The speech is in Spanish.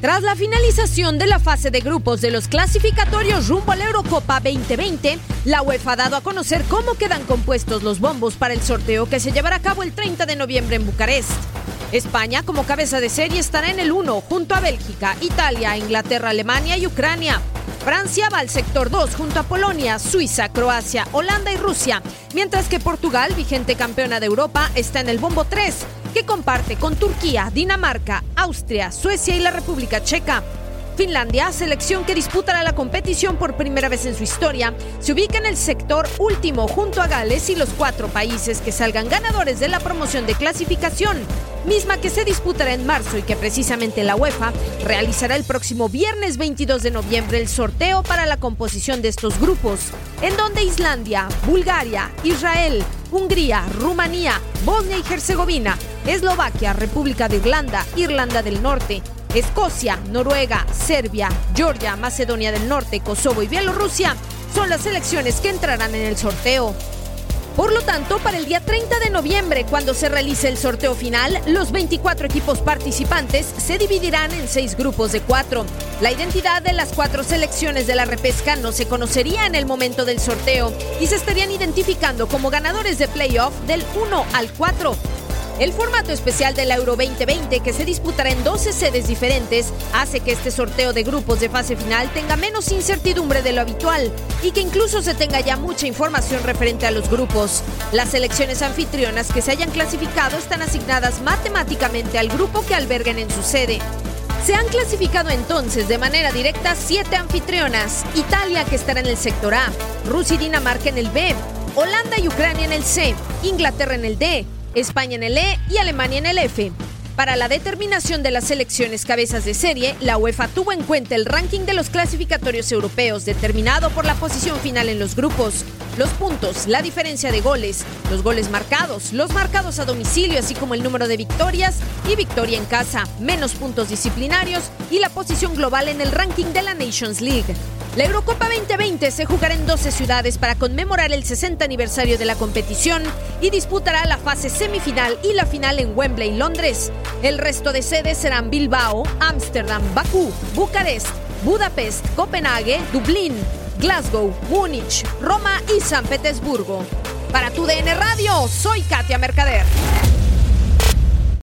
Tras la finalización de la fase de grupos de los clasificatorios rumbo a la Eurocopa 2020, la UEFA ha dado a conocer cómo quedan compuestos los bombos para el sorteo que se llevará a cabo el 30 de noviembre en Bucarest. España como cabeza de serie estará en el 1 junto a Bélgica, Italia, Inglaterra, Alemania y Ucrania. Francia va al sector 2 junto a Polonia, Suiza, Croacia, Holanda y Rusia, mientras que Portugal, vigente campeona de Europa, está en el bombo 3 que comparte con Turquía, Dinamarca, Austria, Suecia y la República Checa. Finlandia, selección que disputará la competición por primera vez en su historia, se ubica en el sector último junto a Gales y los cuatro países que salgan ganadores de la promoción de clasificación, misma que se disputará en marzo y que precisamente la UEFA realizará el próximo viernes 22 de noviembre el sorteo para la composición de estos grupos, en donde Islandia, Bulgaria, Israel, Hungría, Rumanía, Bosnia y Herzegovina, Eslovaquia, República de Irlanda, Irlanda del Norte, Escocia, Noruega, Serbia, Georgia, Macedonia del Norte, Kosovo y Bielorrusia son las selecciones que entrarán en el sorteo. Por lo tanto, para el día 30 de noviembre, cuando se realice el sorteo final, los 24 equipos participantes se dividirán en seis grupos de cuatro. La identidad de las cuatro selecciones de la repesca no se conocería en el momento del sorteo y se estarían identificando como ganadores de playoff del 1 al 4. El formato especial del Euro 2020, que se disputará en 12 sedes diferentes, hace que este sorteo de grupos de fase final tenga menos incertidumbre de lo habitual y que incluso se tenga ya mucha información referente a los grupos. Las selecciones anfitrionas que se hayan clasificado están asignadas matemáticamente al grupo que alberguen en su sede. Se han clasificado entonces de manera directa siete anfitrionas, Italia que estará en el sector A, Rusia y Dinamarca en el B, Holanda y Ucrania en el C, Inglaterra en el D, España en el E y Alemania en el F. Para la determinación de las selecciones cabezas de serie, la UEFA tuvo en cuenta el ranking de los clasificatorios europeos determinado por la posición final en los grupos, los puntos, la diferencia de goles, los goles marcados, los marcados a domicilio, así como el número de victorias y victoria en casa, menos puntos disciplinarios y la posición global en el ranking de la Nations League. La Eurocopa 2020 se jugará en 12 ciudades para conmemorar el 60 aniversario de la competición y disputará la fase semifinal y la final en Wembley, Londres. El resto de sedes serán Bilbao, Ámsterdam, Bakú, Bucarest, Budapest, Copenhague, Dublín, Glasgow, Múnich, Roma y San Petersburgo. Para tu DN Radio, soy Katia Mercader.